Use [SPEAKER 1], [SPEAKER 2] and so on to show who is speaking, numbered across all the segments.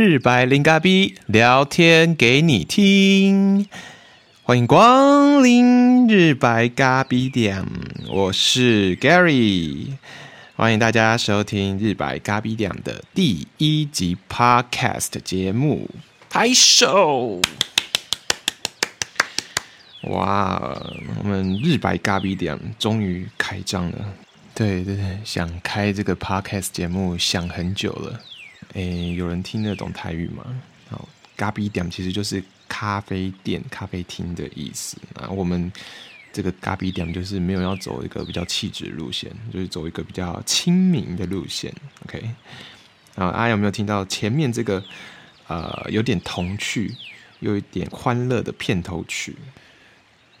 [SPEAKER 1] 日白零咖逼聊天给你听，欢迎光临日白咖逼店，我是 Gary，欢迎大家收听日白咖逼店的第一集 Podcast 节目，拍手！哇，我们日白咖逼店终于开张了。对对对，想开这个 Podcast 节目想很久了。诶，有人听得懂台语吗？好，咖啡店其实就是咖啡店、咖啡厅的意思啊。我们这个咖啡店就是没有要走一个比较气质路线，就是走一个比较亲民的路线。OK，啊，阿有没有听到前面这个呃有点童趣、有一点欢乐的片头曲？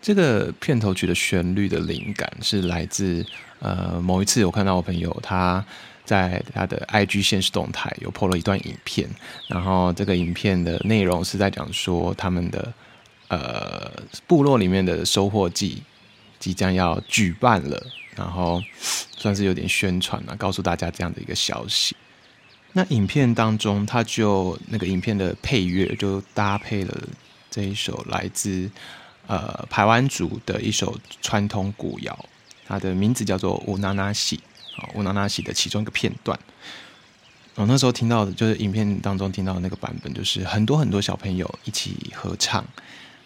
[SPEAKER 1] 这个片头曲的旋律的灵感是来自呃某一次我看到我朋友他。在他的 IG 现实动态有 po 了一段影片，然后这个影片的内容是在讲说他们的呃部落里面的收获季即将要举办了，然后算是有点宣传了，告诉大家这样的一个消息。那影片当中，他就那个影片的配乐就搭配了这一首来自呃台湾族的一首传统古谣，它的名字叫做《乌纳纳西》。乌纳纳西的其中一个片段，我那时候听到的，就是影片当中听到的那个版本，就是很多很多小朋友一起合唱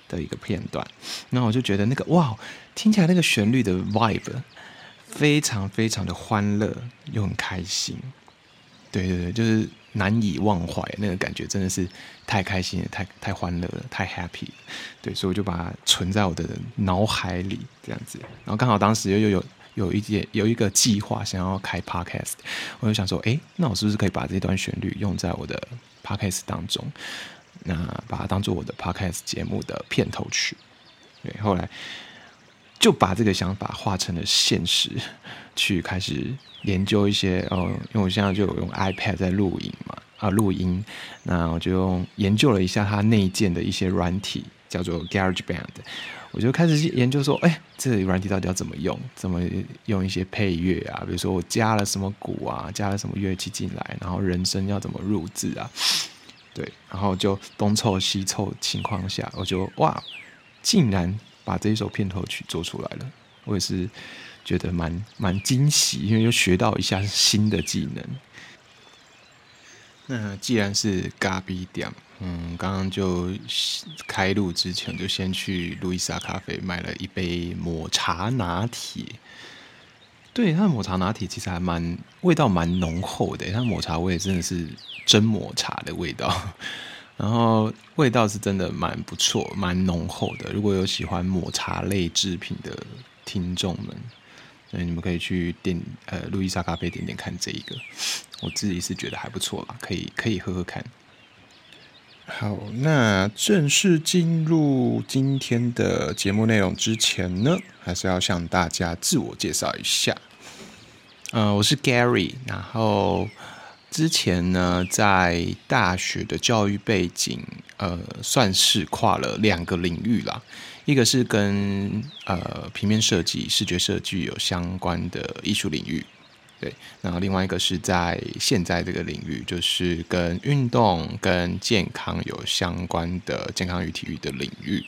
[SPEAKER 1] 的一个片段。那我就觉得那个哇，听起来那个旋律的 vibe 非常非常的欢乐又很开心。对对对，就是难以忘怀那个感觉，真的是太开心了，太太欢乐了，太 happy 了。对，所以我就把它存在我的脑海里这样子。然后刚好当时又又有。有一件有一个计划想要开 podcast，我就想说，哎，那我是不是可以把这段旋律用在我的 podcast 当中？那把它当做我的 podcast 节目的片头曲。对，后来就把这个想法化成了现实，去开始研究一些哦，因为我现在就有用 iPad 在录影嘛，啊，录音，那我就用研究了一下它内建的一些软体，叫做 GarageBand。我就开始研究说，哎，这个软体到底要怎么用？怎么用一些配乐啊？比如说我加了什么鼓啊，加了什么乐器进来，然后人声要怎么录制啊？对，然后就东凑西凑情况下，我就哇，竟然把这一首片头曲做出来了。我也是觉得蛮蛮惊喜，因为又学到一下新的技能。那既然是咖啡店，嗯，刚刚就开录之前就先去路易莎咖啡买了一杯抹茶拿铁。对，它的抹茶拿铁其实还蛮味道蛮浓厚的，它抹茶味真的是真抹茶的味道，然后味道是真的蛮不错，蛮浓厚的。如果有喜欢抹茶类制品的听众们。所以你们可以去点呃路易莎咖啡点点看这一个，我自己是觉得还不错啦，可以可以喝喝看。好，那正式进入今天的节目内容之前呢，还是要向大家自我介绍一下。呃，我是 Gary，然后之前呢在大学的教育背景，呃，算是跨了两个领域啦。一个是跟呃平面设计、视觉设计有相关的艺术领域，对，然后另外一个是在现在这个领域，就是跟运动、跟健康有相关的健康与体育的领域。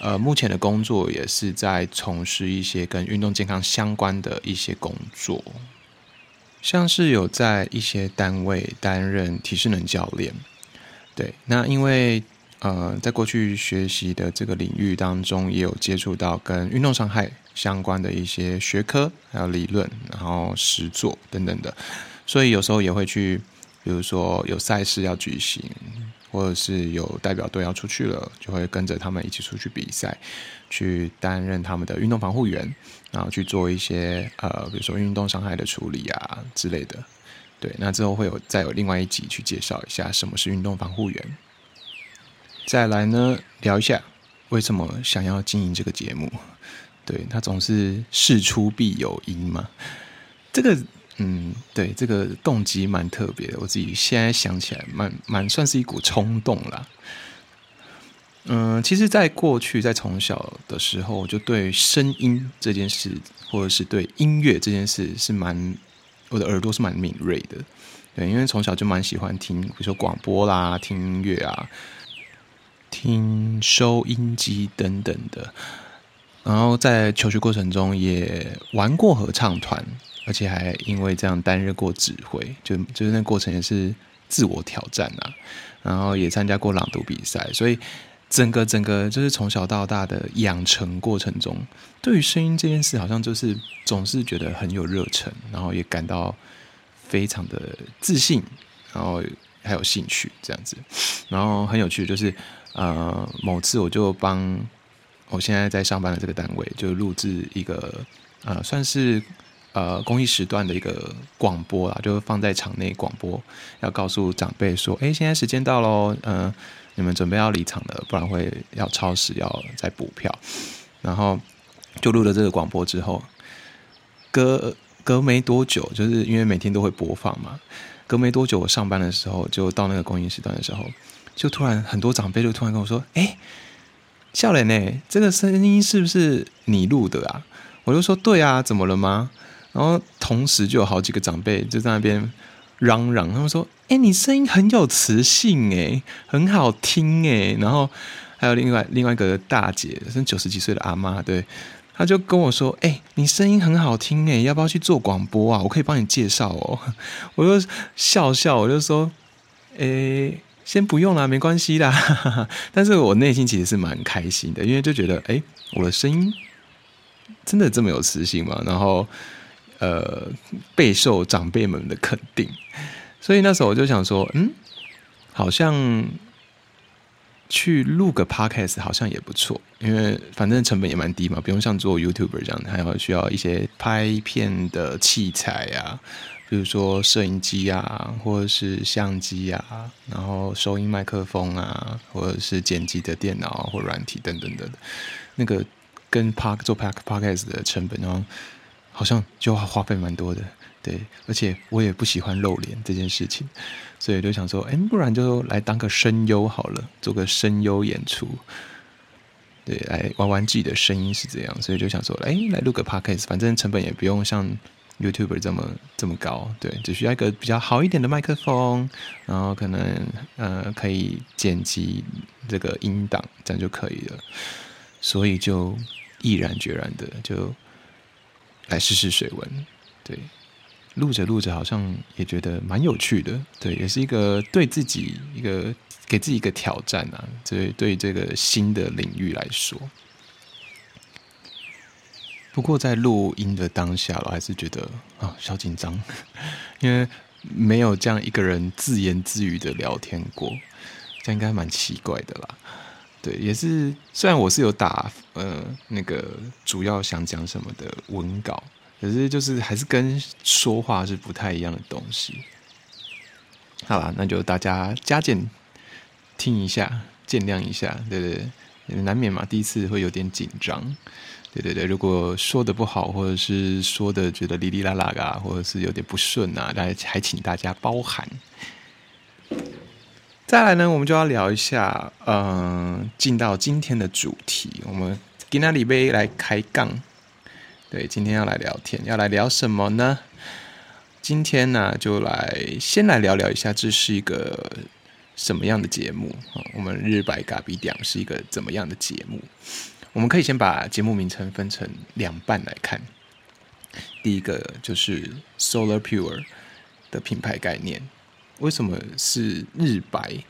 [SPEAKER 1] 呃，目前的工作也是在从事一些跟运动健康相关的一些工作，像是有在一些单位担任体适能教练，对，那因为。呃，在过去学习的这个领域当中，也有接触到跟运动伤害相关的一些学科，还有理论，然后实作等等的，所以有时候也会去，比如说有赛事要举行，或者是有代表队要出去了，就会跟着他们一起出去比赛，去担任他们的运动防护员，然后去做一些呃，比如说运动伤害的处理啊之类的。对，那之后会有再有另外一集去介绍一下什么是运动防护员。再来呢，聊一下为什么想要经营这个节目？对他总是事出必有因嘛。这个，嗯，对，这个动机蛮特别的。我自己现在想起来，蛮蛮算是一股冲动啦。嗯，其实，在过去，在从小的时候，我就对声音这件事，或者是对音乐这件事，是蛮我的耳朵是蛮敏锐的。对，因为从小就蛮喜欢听，比如说广播啦、听音乐啊、听收音机等等的。然后在求学过程中也玩过合唱团，而且还因为这样担任过指挥，就就是那过程也是自我挑战啊。然后也参加过朗读比赛，所以整个整个就是从小到大的养成过程中，对于声音这件事，好像就是总是觉得很有热忱，然后也感到非常的自信，然后还有兴趣这样子。然后很有趣，就是呃某次我就帮我现在在上班的这个单位，就录制一个呃算是。呃，公益时段的一个广播啊，就放在场内广播，要告诉长辈说：“哎，现在时间到喽，嗯，你们准备要离场了，不然会要超时，要再补票。”然后就录了这个广播之后，隔隔没多久，就是因为每天都会播放嘛，隔没多久，我上班的时候就到那个公益时段的时候，就突然很多长辈就突然跟我说：“哎，笑脸呢？这个声音是不是你录的啊？”我就说：“对啊，怎么了吗？”然后同时就有好几个长辈就在那边嚷嚷，他们说：“哎，你声音很有磁性，哎，很好听，哎。”然后还有另外另外一个大姐，是九十几岁的阿妈，对，她就跟我说：“哎，你声音很好听，哎，要不要去做广播啊？我可以帮你介绍哦。”我就笑笑，我就说：“哎，先不用啦，没关系啦。”但是我内心其实是蛮开心的，因为就觉得，哎，我的声音真的这么有磁性吗？然后。呃，备受长辈们的肯定，所以那时候我就想说，嗯，好像去录个 podcast 好像也不错，因为反正成本也蛮低嘛，不用像做 YouTuber 这样，还要需要一些拍片的器材啊，比如说摄影机啊，或者是相机啊，然后收音麦克风啊，或者是剪辑的电脑或软体等等等，那个跟 park 做 park podcast 的成本然后。好像就花费蛮多的，对，而且我也不喜欢露脸这件事情，所以就想说，哎，不然就来当个声优好了，做个声优演出，对，来玩玩自己的声音是这样，所以就想说，哎，来录个 podcast，反正成本也不用像 YouTuber 这么这么高，对，只需要一个比较好一点的麦克风，然后可能呃可以剪辑这个音档，这样就可以了，所以就毅然决然的就。来试试水温，对，录着录着好像也觉得蛮有趣的，对，也是一个对自己一个给自己一个挑战啊，对，对这个新的领域来说。不过在录音的当下，我还是觉得啊，小紧张，因为没有这样一个人自言自语的聊天过，这应该蛮奇怪的啦。对，也是。虽然我是有打呃那个主要想讲什么的文稿，可是就是还是跟说话是不太一样的东西。好吧，那就大家加减听一下，见谅一下，对对对，难免嘛，第一次会有点紧张。对对对，如果说的不好，或者是说的觉得哩哩啦啦啊，或者是有点不顺啊，那还请大家包涵。再来呢，我们就要聊一下，嗯，进到今天的主题，我们给那里杯来开杠。对，今天要来聊天，要来聊什么呢？今天呢，就来先来聊聊一下，这是一个什么样的节目我们日白嘎比讲是一个怎么样的节目？我们可以先把节目名称分成两半来看。第一个就是 Solar Pure 的品牌概念。为什么是日白？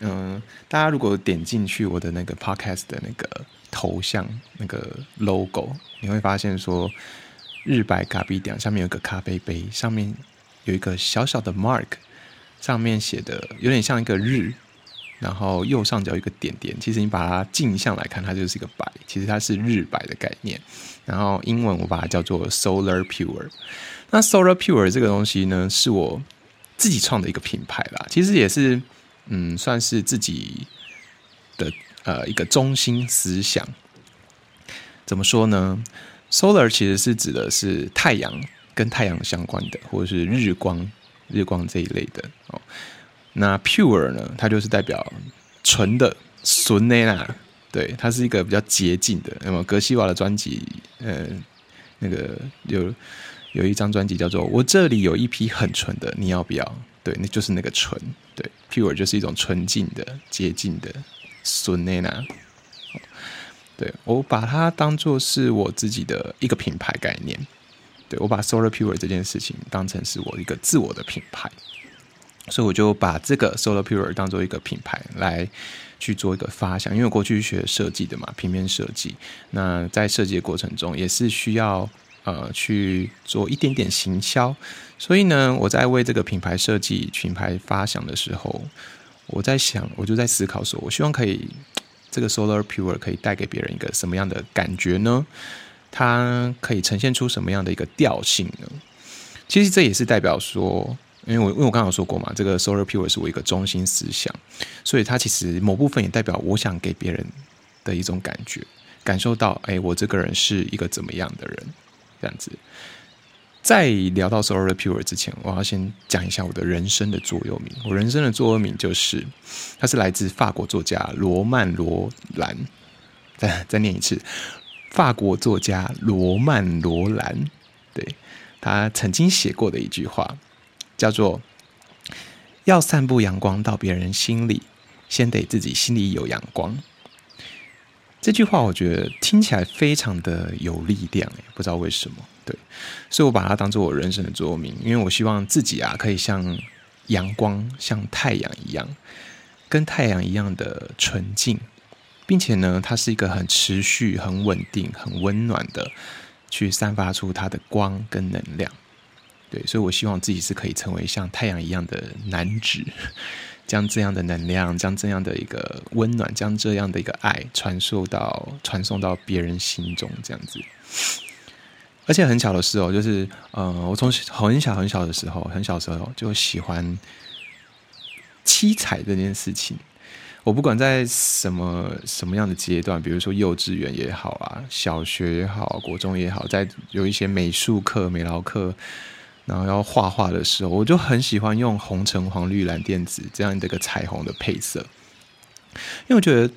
[SPEAKER 1] 嗯，大家如果点进去我的那个 podcast 的那个头像那个 logo，你会发现说日白咖啡店下面有个咖啡杯，上面有一个小小的 mark，上面写的有点像一个日，然后右上角一个点点。其实你把它镜像来看，它就是一个白，其实它是日白的概念。然后英文我把它叫做 Solar Pure。那 Solar Pure 这个东西呢，是我。自己创的一个品牌啦，其实也是，嗯，算是自己的呃一个中心思想。怎么说呢？Solar 其实是指的是太阳跟太阳相关的，或者是日光、日光这一类的哦。那 Pure 呢，它就是代表纯的、纯的啦。对，它是一个比较洁净的。那么格西瓦的专辑，呃，那个有。有一张专辑叫做《我这里有一批很纯的，你要不要》？对，那就是那个纯，对，pure 就是一种纯净的、洁净的纯内娜。对我把它当做是我自己的一个品牌概念，对我把 Solar Pure 这件事情当成是我一个自我的品牌，所以我就把这个 Solar Pure 当做一个品牌来去做一个发想。因为我过去学设计的嘛，平面设计，那在设计的过程中也是需要呃去做一点点行销，所以呢，我在为这个品牌设计、品牌发想的时候，我在想，我就在思考说，我希望可以。这个 Solar Pure 可以带给别人一个什么样的感觉呢？它可以呈现出什么样的一个调性呢？其实这也是代表说，因为我因为我刚刚说过嘛，这个 Solar Pure 是我一个中心思想，所以它其实某部分也代表我想给别人的一种感觉，感受到，哎，我这个人是一个怎么样的人，这样子。在聊到 Solar Pure 之前，我要先讲一下我的人生的座右铭。我人生的座右铭就是，它是来自法国作家罗曼罗兰。再再念一次，法国作家罗曼罗兰，对他曾经写过的一句话，叫做：“要散布阳光到别人心里，先得自己心里有阳光。”这句话我觉得听起来非常的有力量，不知道为什么。对，所以我把它当做我人生的座右铭，因为我希望自己啊可以像阳光、像太阳一样，跟太阳一样的纯净，并且呢，它是一个很持续、很稳定、很温暖的，去散发出它的光跟能量。对，所以我希望自己是可以成为像太阳一样的男子。将这样的能量，将这样的一个温暖，将这样的一个爱传授到、传送到别人心中，这样子。而且很巧的是哦，就是呃，我从很小很小的时候，很小时候就喜欢七彩这件事情。我不管在什么什么样的阶段，比如说幼稚园也好啊，小学也好，国中也好，在有一些美术课、美劳课。然后要画画的时候，我就很喜欢用红橙黄绿蓝靛紫这样的一个彩虹的配色，因为我觉得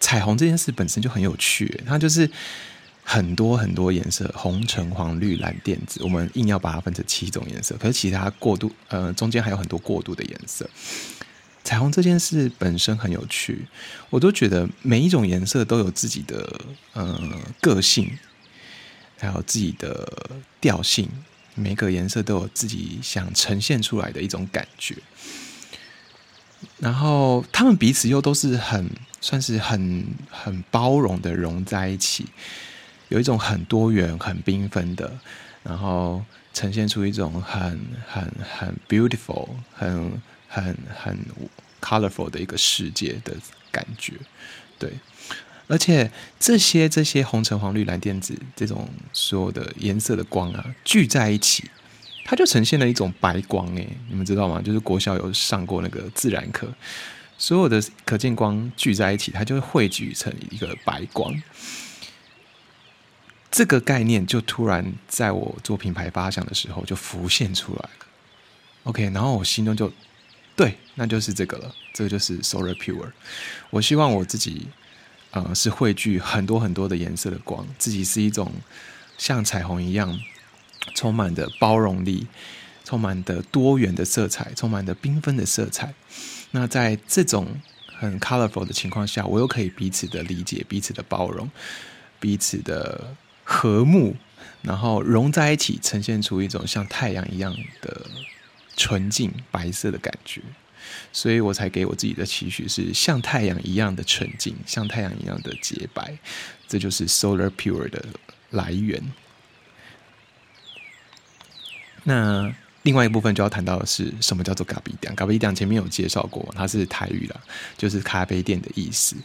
[SPEAKER 1] 彩虹这件事本身就很有趣，它就是很多很多颜色，红橙黄绿蓝靛紫，我们硬要把它分成七种颜色，可是其他过渡呃中间还有很多过渡的颜色。彩虹这件事本身很有趣，我都觉得每一种颜色都有自己的呃个性，还有自己的调性。每个颜色都有自己想呈现出来的一种感觉，然后他们彼此又都是很算是很很包容的融在一起，有一种很多元、很缤纷的，然后呈现出一种很很很 beautiful、很很很 colorful 的一个世界的感觉，对。而且这些这些红橙黄绿蓝靛紫这种所有的颜色的光啊聚在一起，它就呈现了一种白光诶，你们知道吗？就是国小有上过那个自然课，所有的可见光聚在一起，它就会汇聚成一个白光。这个概念就突然在我做品牌发想的时候就浮现出来了。OK，然后我心中就对，那就是这个了，这个就是 Solar Pure。我希望我自己。呃，是汇聚很多很多的颜色的光，自己是一种像彩虹一样充满的包容力，充满的多元的色彩，充满的缤纷的色彩。那在这种很 colorful 的情况下，我又可以彼此的理解，彼此的包容，彼此的和睦，然后融在一起，呈现出一种像太阳一样的纯净白色的感觉。所以我才给我自己的期许是像太阳一样的纯净，像太阳一样的洁白，这就是 Solar Pure 的来源。那另外一部分就要谈到的是什么叫做咖啡店？咖啡店前面有介绍过，它是台语啦，就是咖啡店的意思。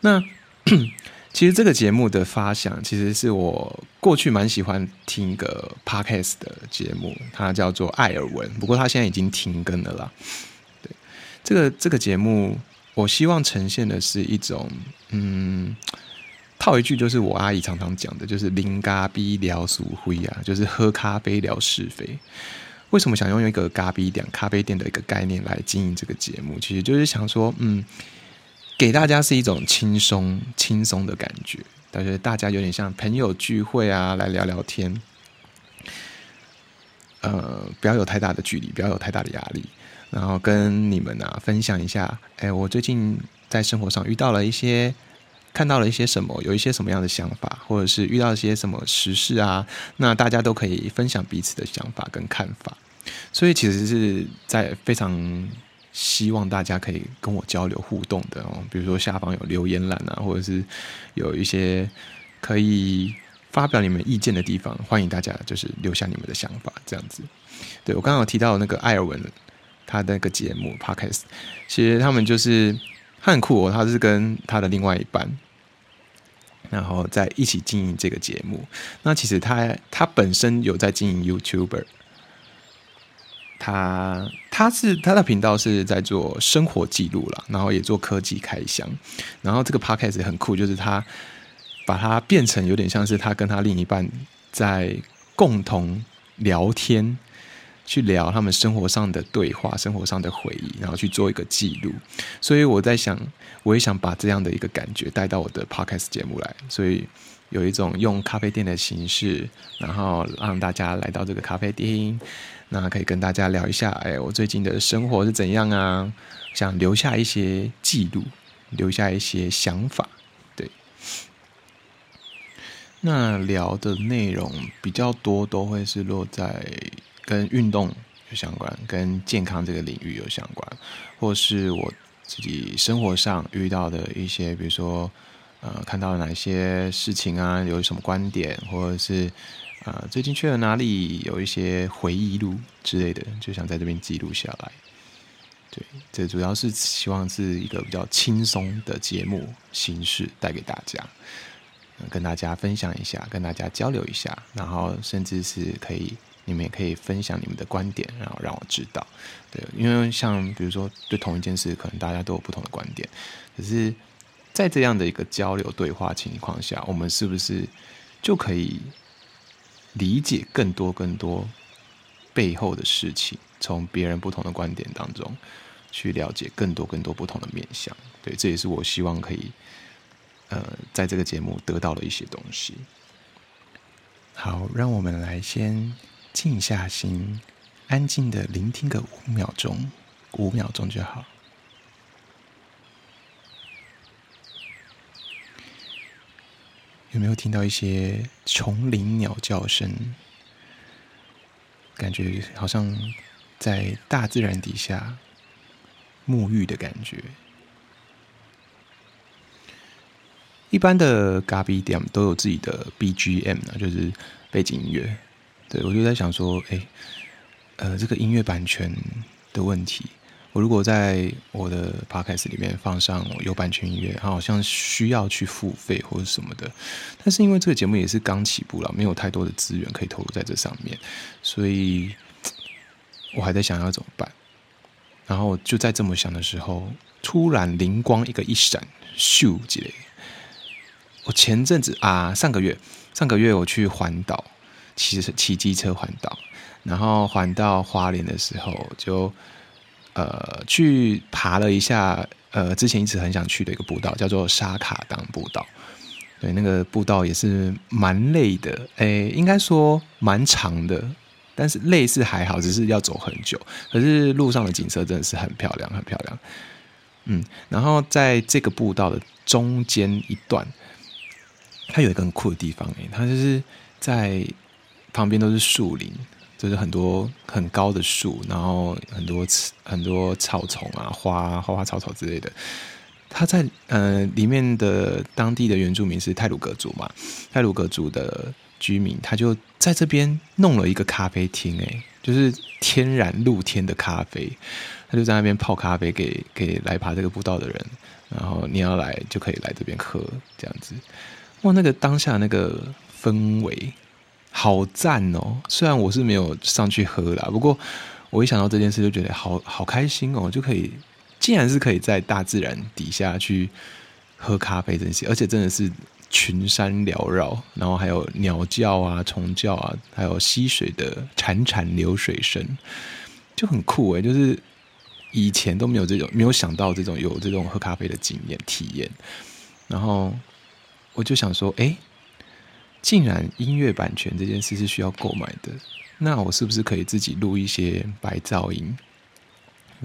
[SPEAKER 1] 那 其实这个节目的发想，其实是我过去蛮喜欢听一个 Podcast 的节目，它叫做艾尔文，不过它现在已经停更了啦。这个这个节目，我希望呈现的是一种，嗯，套一句就是我阿姨常常讲的，就是“零咖逼聊俗灰啊”，就是喝咖啡聊是非。为什么想用一个咖啡店、咖啡店的一个概念来经营这个节目？其实就是想说，嗯，给大家是一种轻松、轻松的感觉，但是大家有点像朋友聚会啊，来聊聊天。呃，不要有太大的距离，不要有太大的压力，然后跟你们啊分享一下，哎，我最近在生活上遇到了一些，看到了一些什么，有一些什么样的想法，或者是遇到一些什么时事啊，那大家都可以分享彼此的想法跟看法，所以其实是在非常希望大家可以跟我交流互动的哦，比如说下方有留言栏啊，或者是有一些可以。发表你们意见的地方，欢迎大家就是留下你们的想法，这样子。对我刚刚有提到那个艾尔文，他的那个节目 Podcast，其实他们就是很酷哦，他是跟他的另外一半，然后在一起经营这个节目。那其实他他本身有在经营 YouTuber，他他是他的频道是在做生活记录了，然后也做科技开箱。然后这个 Podcast 很酷，就是他。把它变成有点像是他跟他另一半在共同聊天，去聊他们生活上的对话、生活上的回忆，然后去做一个记录。所以我在想，我也想把这样的一个感觉带到我的 podcast 节目来。所以有一种用咖啡店的形式，然后让大家来到这个咖啡厅，那可以跟大家聊一下，哎，我最近的生活是怎样啊？想留下一些记录，留下一些想法。那聊的内容比较多，都会是落在跟运动有相关、跟健康这个领域有相关，或是我自己生活上遇到的一些，比如说呃看到哪些事情啊，有什么观点，或者是啊最近去了哪里，有一些回忆录之类的，就想在这边记录下来。对，这主要是希望是一个比较轻松的节目形式带给大家。跟大家分享一下，跟大家交流一下，然后甚至是可以，你们也可以分享你们的观点，然后让我知道。对，因为像比如说对同一件事，可能大家都有不同的观点，可是，在这样的一个交流对话情况下，我们是不是就可以理解更多更多背后的事情？从别人不同的观点当中去了解更多更多不同的面向。对，这也是我希望可以。呃，在这个节目得到了一些东西。好，让我们来先静下心，安静的聆听个五秒钟，五秒钟就好。有没有听到一些丛林鸟叫声？感觉好像在大自然底下沐浴的感觉。一般的咖啡店都有自己的 BGM 啊，就是背景音乐。对我就在想说，哎，呃，这个音乐版权的问题，我如果在我的 Podcast 里面放上有版权音乐，它好像需要去付费或者什么的。但是因为这个节目也是刚起步了，没有太多的资源可以投入在这上面，所以我还在想要怎么办。然后就在这么想的时候，突然灵光一个一闪，咻之类。我前阵子啊，上个月上个月我去环岛，骑骑机车环岛，然后环到花莲的时候，就呃去爬了一下，呃之前一直很想去的一个步道，叫做沙卡当步道。对，那个步道也是蛮累的，诶，应该说蛮长的，但是累是还好，只是要走很久。可是路上的景色真的是很漂亮，很漂亮。嗯，然后在这个步道的中间一段。它有一个很酷的地方诶，它就是在旁边都是树林，就是很多很高的树，然后很多很多草丛啊、花花花草草之类的。他在呃里面的当地的原住民是泰鲁格族嘛，泰鲁格族的居民，他就在这边弄了一个咖啡厅诶，就是天然露天的咖啡，他就在那边泡咖啡给给来爬这个步道的人，然后你要来就可以来这边喝这样子。哇，那个当下那个氛围好赞哦！虽然我是没有上去喝啦，不过我一想到这件事就觉得好好开心哦，就可以竟然是可以在大自然底下去喝咖啡这些，而且真的是群山缭绕，然后还有鸟叫啊、虫叫啊，还有溪水的潺潺流水声，就很酷诶，就是以前都没有这种，没有想到这种有这种喝咖啡的经验体验，然后。我就想说，哎，竟然音乐版权这件事是需要购买的，那我是不是可以自己录一些白噪音？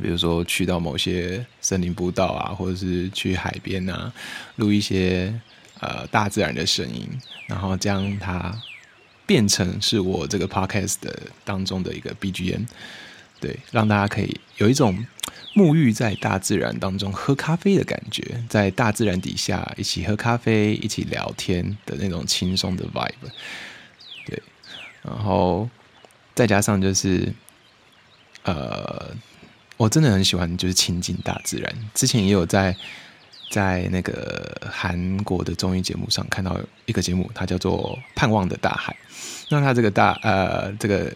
[SPEAKER 1] 比如说去到某些森林步道啊，或者是去海边啊，录一些呃大自然的声音，然后将它变成是我这个 podcast 的当中的一个 BGM，对，让大家可以有一种沐浴在大自然当中喝咖啡的感觉，在大自然底下一起喝咖啡、一起聊天的那种轻松的 vibe，对，然后再加上就是呃。我真的很喜欢，就是亲近大自然。之前也有在在那个韩国的综艺节目上看到一个节目，它叫做《盼望的大海》。那它这个大呃，这个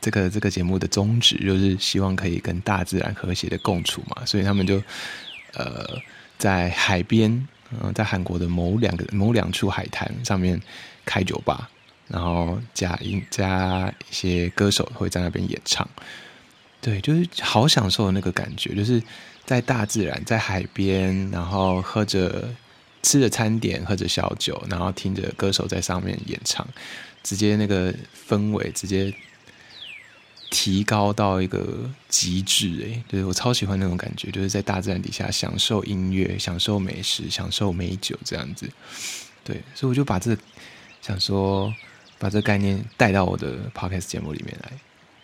[SPEAKER 1] 这个这个节目的宗旨就是希望可以跟大自然和谐的共处嘛，所以他们就呃在海边，嗯，在韩国的某两个某两处海滩上面开酒吧，然后加一加一些歌手会在那边演唱。对，就是好享受那个感觉，就是在大自然，在海边，然后喝着吃着餐点，喝着小酒，然后听着歌手在上面演唱，直接那个氛围直接提高到一个极致哎，对我超喜欢那种感觉，就是在大自然底下享受音乐、享受美食、享受美酒这样子。对，所以我就把这想说把这概念带到我的 podcast 节目里面来。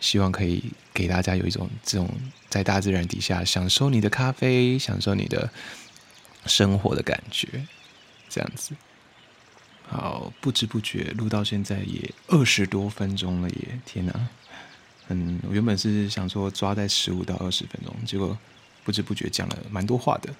[SPEAKER 1] 希望可以给大家有一种这种在大自然底下享受你的咖啡、享受你的生活的感觉，这样子。好，不知不觉录到现在也二十多分钟了，耶！天哪！嗯，我原本是想说抓在十五到二十分钟，结果不知不觉讲了蛮多话的。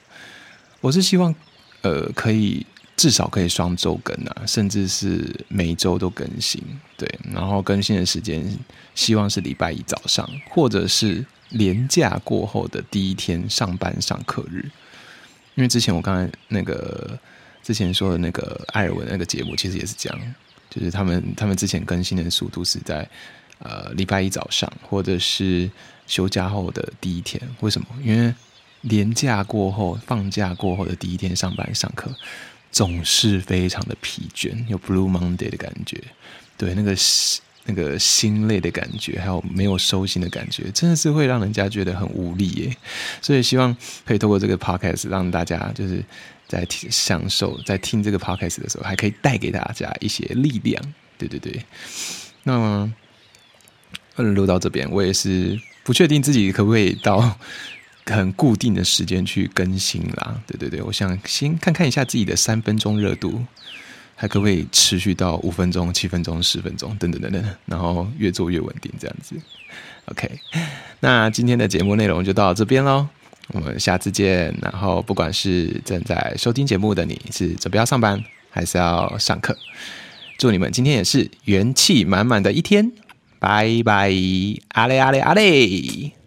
[SPEAKER 1] 我是希望，呃，可以。至少可以双周更啊，甚至是每周都更新。对，然后更新的时间希望是礼拜一早上，或者是连假过后的第一天上班上课日。因为之前我刚才那个之前说的那个艾尔文那个节目，其实也是这样，就是他们他们之前更新的速度是在呃礼拜一早上，或者是休假后的第一天。为什么？因为连假过后、放假过后的第一天上班上课。总是非常的疲倦，有 Blue Monday 的感觉，对那个那个心累的感觉，还有没有收心的感觉，真的是会让人家觉得很无力耶。所以希望可以透过这个 Podcast 让大家就是在享受在听这个 Podcast 的时候，还可以带给大家一些力量。对对对，那么么录到这边，我也是不确定自己可不可以到。很固定的时间去更新啦，对对对，我想先看看一下自己的三分钟热度，还可不可以持续到五分钟、七分钟、十分钟等等等等，然后越做越稳定这样子。OK，那今天的节目内容就到这边喽，我们下次见。然后不管是正在收听节目的你是准备要上班还是要上课，祝你们今天也是元气满满的一天。拜拜，阿嘞阿嘞阿嘞。